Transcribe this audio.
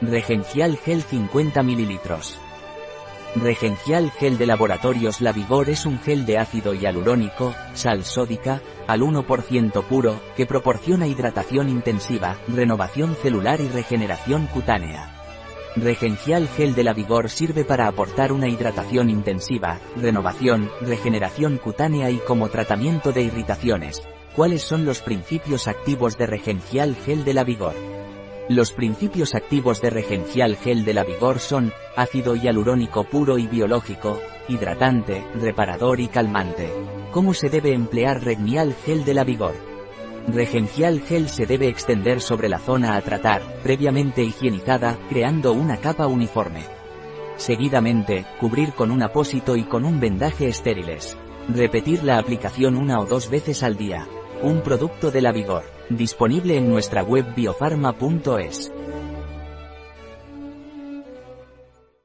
Regencial Gel 50 ml. Regencial Gel de Laboratorios La Vigor es un gel de ácido hialurónico, sal sódica, al 1% puro, que proporciona hidratación intensiva, renovación celular y regeneración cutánea. Regencial Gel de la Vigor sirve para aportar una hidratación intensiva, renovación, regeneración cutánea y como tratamiento de irritaciones. ¿Cuáles son los principios activos de Regencial Gel de la Vigor? Los principios activos de Regencial Gel de la Vigor son, ácido hialurónico puro y biológico, hidratante, reparador y calmante. ¿Cómo se debe emplear Regnial Gel de la Vigor? Regencial Gel se debe extender sobre la zona a tratar, previamente higienizada, creando una capa uniforme. Seguidamente, cubrir con un apósito y con un vendaje estériles. Repetir la aplicación una o dos veces al día. Un producto de la Vigor. Disponible en nuestra web biofarma.es.